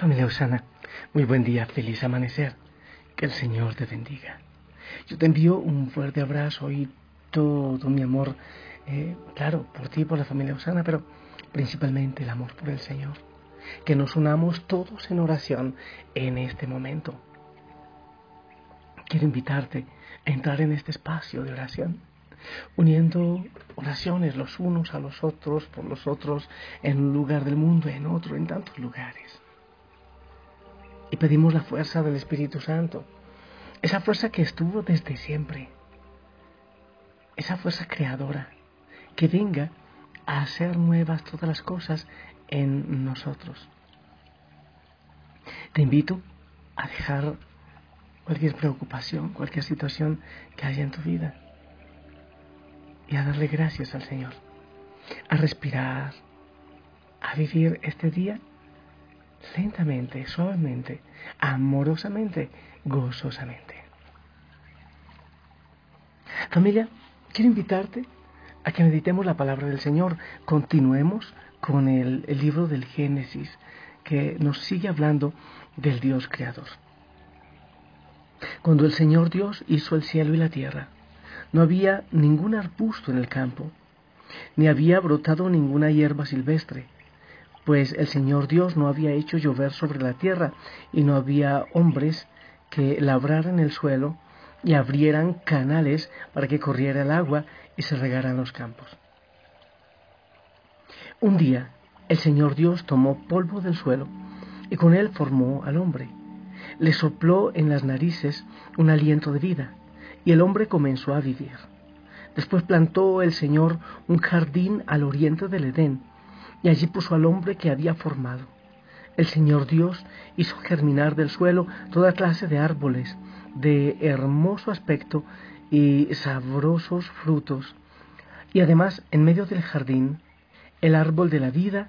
Familia Osana, muy buen día, feliz amanecer. Que el Señor te bendiga. Yo te envío un fuerte abrazo y todo mi amor, eh, claro, por ti y por la familia Osana, pero principalmente el amor por el Señor. Que nos unamos todos en oración en este momento. Quiero invitarte a entrar en este espacio de oración uniendo oraciones los unos a los otros, por los otros, en un lugar del mundo, en otro, en tantos lugares y pedimos la fuerza del Espíritu Santo, esa fuerza que estuvo desde siempre, esa fuerza creadora, que venga a hacer nuevas todas las cosas en nosotros. Te invito a dejar cualquier preocupación, cualquier situación que haya en tu vida y a darle gracias al Señor, a respirar, a vivir este día lentamente, suavemente, amorosamente, gozosamente. Familia, quiero invitarte a que meditemos la palabra del Señor. Continuemos con el, libro del Génesis que nos sigue hablando del Dios creador. Cuando el Señor Dios hizo el cielo y la tierra, no había ningún arbusto en el campo, ni había brotado ninguna hierba silvestre pues el Señor Dios no había hecho llover sobre la tierra y no había hombres que labraran el suelo y abrieran canales para que corriera el agua y se regaran los campos. Un día el Señor Dios tomó polvo del suelo y con él formó al hombre. Le sopló en las narices un aliento de vida y el hombre comenzó a vivir. Después plantó el Señor un jardín al oriente del Edén y allí puso al hombre que había formado. El Señor Dios hizo germinar del suelo toda clase de árboles de hermoso aspecto y sabrosos frutos, y además en medio del jardín el árbol de la vida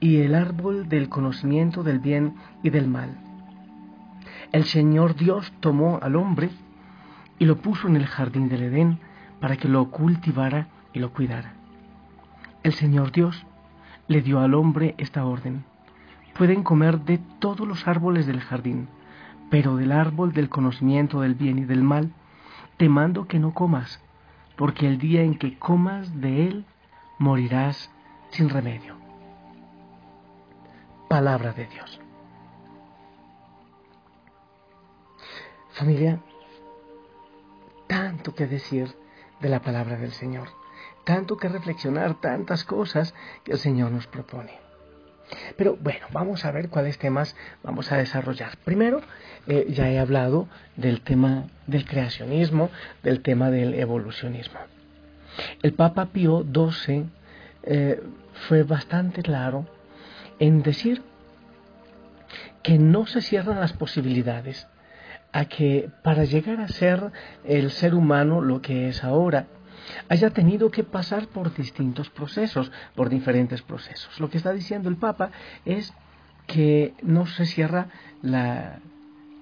y el árbol del conocimiento del bien y del mal. El Señor Dios tomó al hombre y lo puso en el jardín del Edén para que lo cultivara y lo cuidara. El Señor Dios le dio al hombre esta orden. Pueden comer de todos los árboles del jardín, pero del árbol del conocimiento del bien y del mal, te mando que no comas, porque el día en que comas de él, morirás sin remedio. Palabra de Dios. Familia, tanto que decir de la palabra del Señor tanto que reflexionar, tantas cosas que el Señor nos propone. Pero bueno, vamos a ver cuáles temas vamos a desarrollar. Primero, eh, ya he hablado del tema del creacionismo, del tema del evolucionismo. El Papa Pío XII eh, fue bastante claro en decir que no se cierran las posibilidades a que para llegar a ser el ser humano lo que es ahora, haya tenido que pasar por distintos procesos, por diferentes procesos. Lo que está diciendo el Papa es que no se cierra la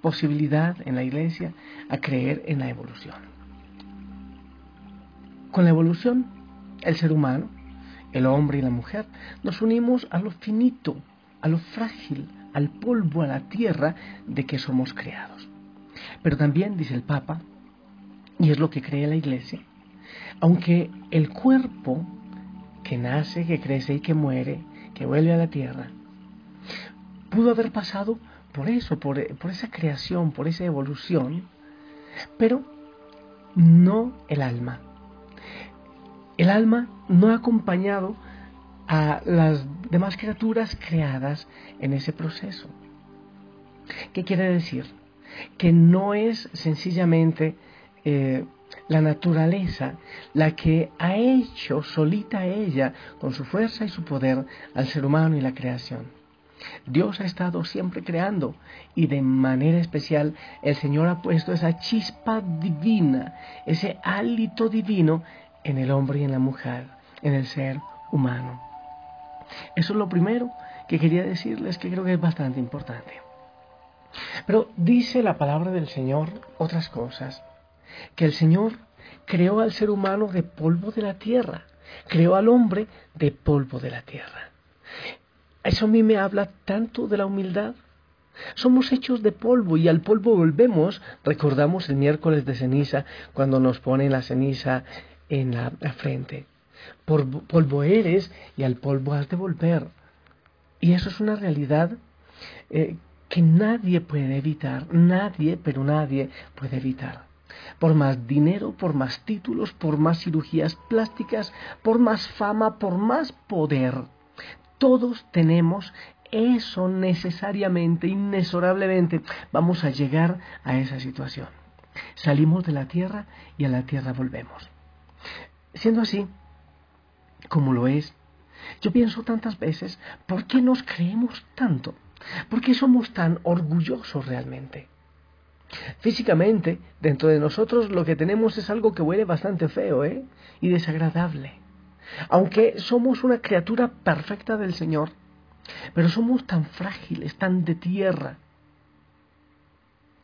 posibilidad en la Iglesia a creer en la evolución. Con la evolución, el ser humano, el hombre y la mujer, nos unimos a lo finito, a lo frágil, al polvo, a la tierra de que somos creados. Pero también, dice el Papa, y es lo que cree la Iglesia, aunque el cuerpo que nace, que crece y que muere, que vuelve a la tierra, pudo haber pasado por eso, por, esa creación, por esa evolución, pero no el alma. El alma no ha acompañado a las demás criaturas creadas en ese proceso. ¿Qué quiere decir? Que no es sencillamente eh, la naturaleza la que ha hecho solita ella, con su fuerza y su poder, al ser humano y la creación. Dios ha estado siempre creando y de manera especial el Señor ha puesto esa chispa divina, ese hálito divino en el hombre y en la mujer, en el ser humano. Eso es lo primero que quería decirles que creo que es bastante importante. Pero dice la palabra del Señor otras cosas que el Señor creó al ser humano de polvo de la tierra, creó al hombre de polvo de la tierra. Eso a mí me habla tanto de la humildad, Somos hechos de polvo y al polvo volvemos. Recordamos el miércoles de ceniza cuando nos ponen la ceniza en la, frente. Polvo eres y al polvo has de volver. Y eso es una realidad eh, que nadie puede evitar, nadie, pero nadie puede evitar. Por más dinero, por más títulos, por más cirugías plásticas, por más fama, por más poder, todos tenemos eso necesariamente, inexorablemente, vamos a llegar a esa situación. Salimos de la tierra y a la tierra volvemos. Siendo así, como lo es, yo pienso tantas veces, ¿por qué nos creemos tanto? ¿Por qué somos tan orgullosos realmente? Físicamente, dentro de nosotros lo que tenemos es algo que huele bastante feo ¿eh? y desagradable. Aunque somos una criatura perfecta del Señor, pero somos tan frágiles, tan de tierra,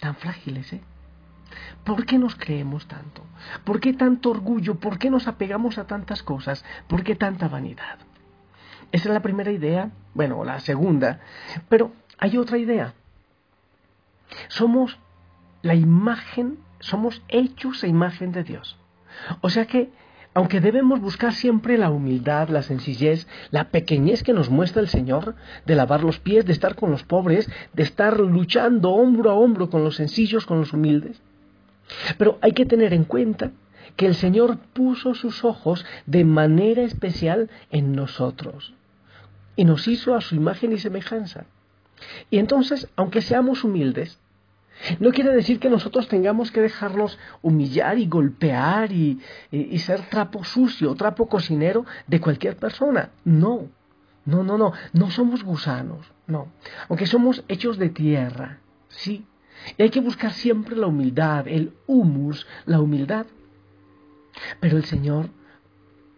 tan frágiles, ¿eh? ¿Por qué nos creemos tanto? ¿Por qué tanto orgullo? ¿Por qué nos apegamos a tantas cosas? ¿Por qué tanta vanidad? Esa es la primera idea, bueno, la segunda, pero hay otra idea. Somos la imagen, somos hechos a imagen de Dios. O sea que aunque debemos buscar siempre la humildad, la sencillez, la pequeñez que nos muestra el Señor, de lavar los pies, de estar con los pobres, de estar luchando hombro a hombro con los sencillos, con los humildes. Pero hay que tener en cuenta que el Señor puso sus ojos de manera especial en nosotros y nos hizo a su imagen y semejanza. Y entonces, aunque seamos humildes, no quiere decir que nosotros tengamos que dejarnos humillar y golpear y, ser trapo sucio, trapo cocinero de cualquier persona. No, no, no, no, no somos gusanos, no. Aunque somos hechos de tierra, sí. Y hay que buscar siempre la humildad, el humus, la humildad. Pero el Señor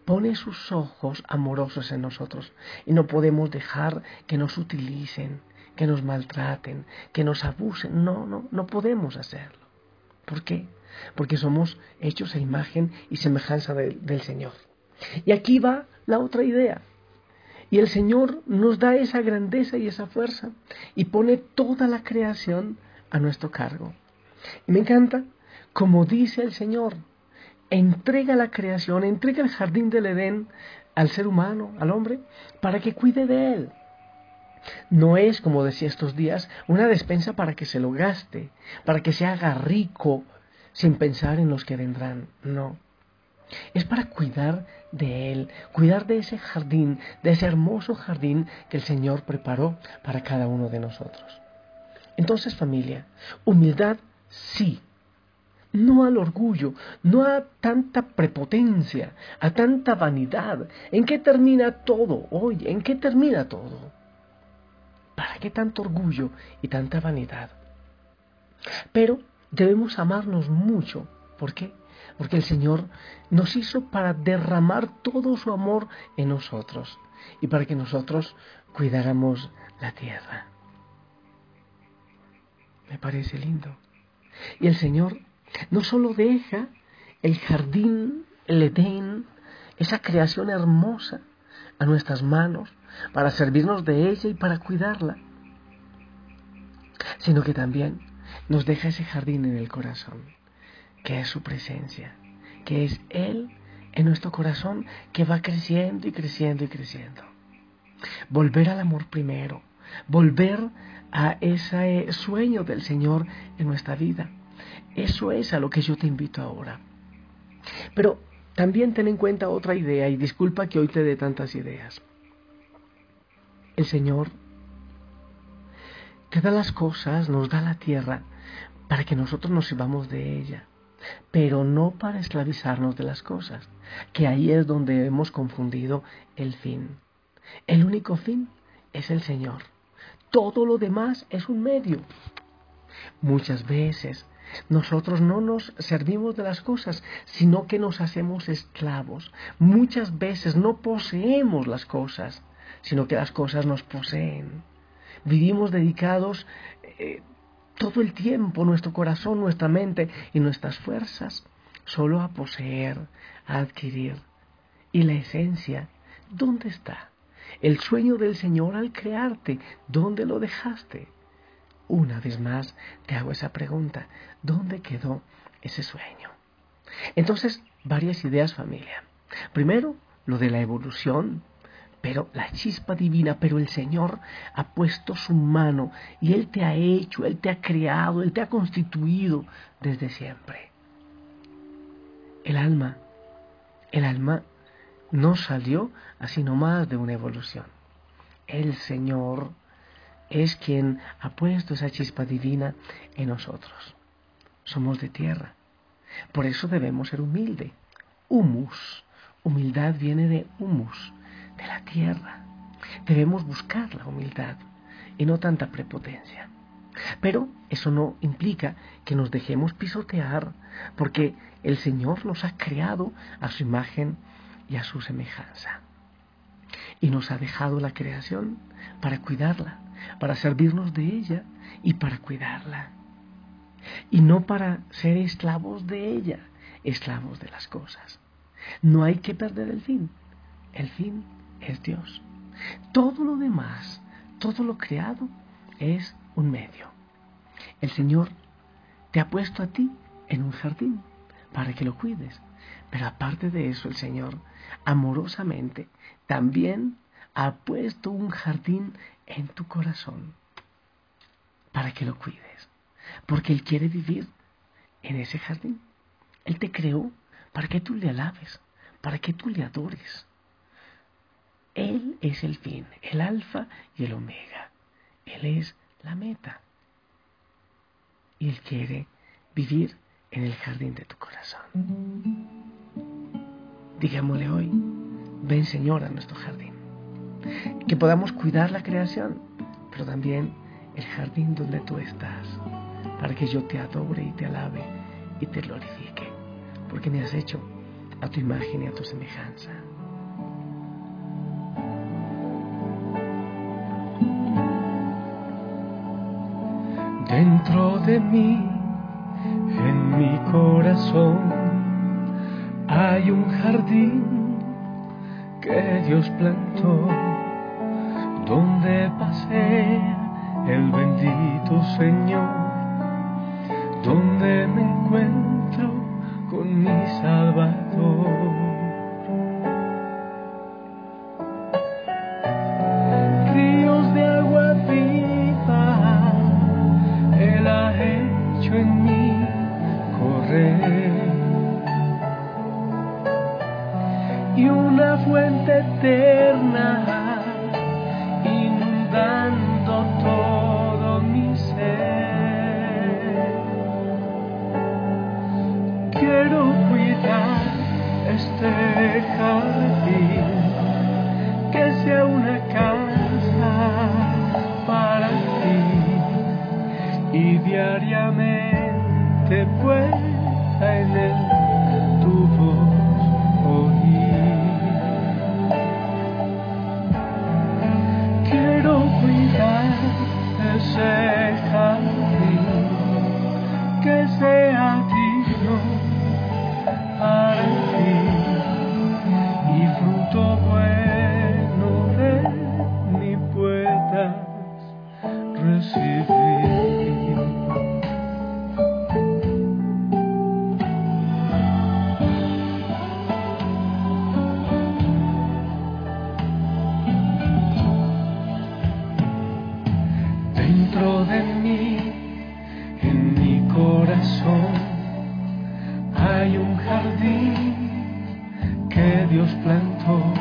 pone sus ojos amorosos en nosotros y no podemos dejar que nos utilicen, que nos maltraten, que nos abusen. No, no, no podemos hacerlo. ¿Por qué? Porque somos hechos a imagen y semejanza del Señor. Y aquí va la otra idea. Y el Señor nos da esa grandeza y esa fuerza y pone toda la creación a nuestro cargo. Y me encanta, como dice el Señor, entrega la creación, entrega el jardín del Edén al ser humano, al hombre, para que cuide de él. No es, como decía estos días, una despensa para que se lo gaste, para que se haga rico sin pensar en los que vendrán. No. Es para cuidar de Él, cuidar de ese jardín, de ese hermoso jardín que el Señor preparó para cada uno de nosotros. Entonces familia, humildad sí, no al orgullo, no a tanta prepotencia, a tanta vanidad. ¿En qué termina todo? Oye, ¿en qué termina todo? ¿Para qué tanto orgullo y tanta vanidad? Pero debemos amarnos mucho. ¿Por qué? Porque el Señor nos hizo para derramar todo su amor en nosotros y para que nosotros cuidáramos la tierra. Me parece lindo. Y el Señor no solo deja el jardín, el Edén, esa creación hermosa a nuestras manos para servirnos de ella y para cuidarla, sino que también nos deja ese jardín en el corazón, que es su presencia, que es Él en nuestro corazón que va creciendo y creciendo y creciendo. Volver al amor primero, volver a ese sueño del Señor en nuestra vida eso es a lo que yo te invito ahora. Pero también ten en cuenta otra idea y disculpa que hoy te dé tantas ideas. El Señor te da las cosas, nos da la tierra para que nosotros nos sirvamos de ella, pero no para esclavizarnos de las cosas, que ahí es donde hemos confundido el fin. El único fin es el Señor. Todo lo demás es un medio. Muchas veces nosotros no nos servimos de las cosas, sino que nos hacemos esclavos. Muchas veces no poseemos las cosas, sino que las cosas nos poseen. Vivimos dedicados eh, todo el tiempo, nuestro corazón, nuestra mente y nuestras fuerzas, solo a poseer, a adquirir. Y la esencia, ¿dónde está? El sueño del Señor al crearte, ¿dónde lo dejaste? una vez más te hago esa pregunta. ¿Dónde quedó ese sueño? Entonces, varias ideas familia. Primero, lo de la evolución, pero la chispa divina, pero el Señor ha puesto su mano y Él te ha hecho, Él te ha creado, Él te ha constituido desde siempre. El alma, el alma no salió así nomás de una evolución. El Señor es quien ha puesto esa chispa divina en nosotros. Somos de tierra. Por eso debemos ser humildes. Humus. Humildad viene de humus, de la tierra. Debemos buscar la humildad y no tanta prepotencia. Pero eso no implica que nos dejemos pisotear, porque el Señor nos ha creado a su imagen y a su semejanza. Y nos ha dejado la creación para cuidarla, para servirnos de ella y para cuidarla. Y no para ser esclavos de ella, esclavos de las cosas. No hay que perder el fin. El fin es Dios. Todo lo demás, todo lo creado es un medio. El Señor te ha puesto a ti en un jardín para que lo cuides. Pero aparte de eso, el Señor amorosamente también ha puesto un jardín en tu corazón para que lo cuides. Porque Él quiere vivir en ese jardín. Él te creó para que tú le alabes, para que tú le adores. Él es el fin, el alfa y el omega. Él es la meta. Y Él quiere vivir en el jardín de tu corazón. Digámosle hoy, ven Señor a nuestro jardín. Que podamos cuidar la creación, pero también el jardín donde tú estás, para que yo te adore y te alabe y te glorifique, porque me has hecho a tu imagen y a tu semejanza. Dentro de mí, en mi corazón, hay un jardín que Dios plantó, donde pasé el bendito Señor, donde me encuentro con mi Salvador. Cuidar este jardín, que sea una casa para ti y diariamente pueda en él tu voz oír. Quiero cuidar ese jardín, que sea digno Dios plantó,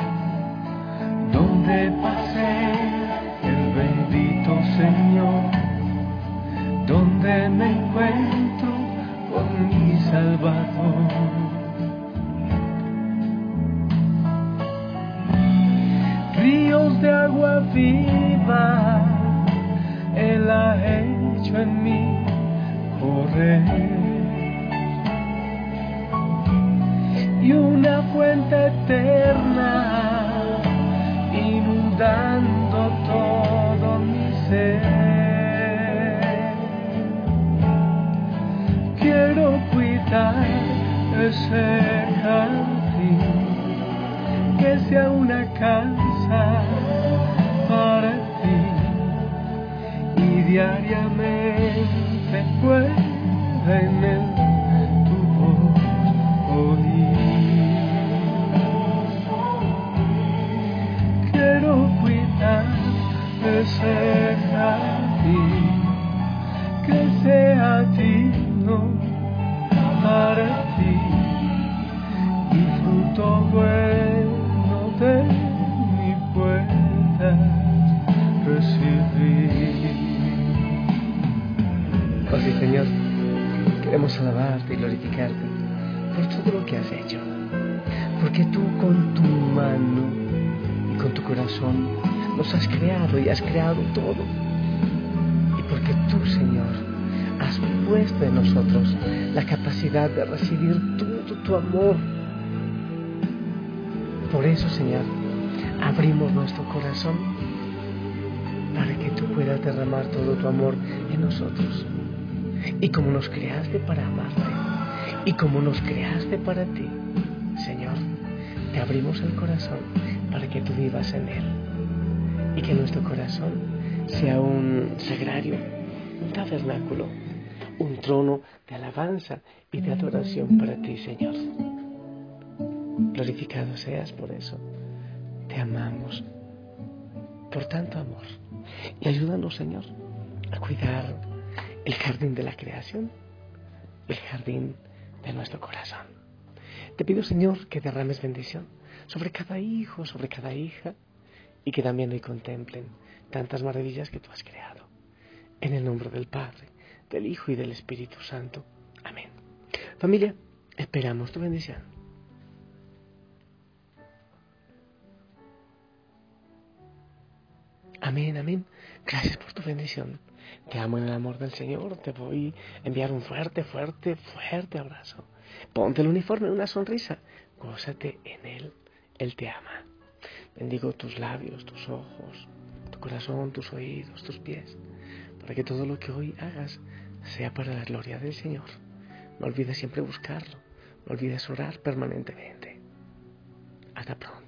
ese jardín, que sea una casa para ti y diariamente pueda en él tu voz. Quiero cuidar de jardín que Oh sí, Señor, queremos alabarte y glorificarte por todo lo que has hecho, porque tú con tu mano y con tu corazón nos has creado y has creado todo. Porque tú, Señor, has puesto en nosotros la capacidad de recibir todo tu amor. Por eso, Señor, abrimos nuestro corazón para que tú puedas derramar todo tu amor en nosotros. Y como nos creaste para amarte, y como nos creaste para ti, Señor, te abrimos el corazón para que tú vivas en él. Y que nuestro corazón sea un sagrario, un tabernáculo, un trono de alabanza y de adoración para ti, Señor. Glorificado seas por eso. Te amamos por tanto amor. Y ayúdanos, Señor, a cuidar el jardín de la creación, el jardín de nuestro corazón. Te pido, Señor, que derrames bendición sobre cada hijo, sobre cada hija, y que también hoy contemplen tantas maravillas que tú has creado. En el nombre del Padre, del Hijo y del Espíritu Santo. Amén. Familia, esperamos tu bendición. Amén, amén. Gracias por tu bendición. Te amo en el amor del Señor. Te voy a enviar un fuerte, fuerte, fuerte abrazo. Ponte el uniforme, una sonrisa. Gózate en Él. Él te ama. Bendigo tus labios, tus ojos, tu corazón, tus oídos, tus pies, para que todo lo que hoy hagas sea para la gloria del Señor. No olvides siempre buscarlo, no olvides orar permanentemente. Hasta pronto.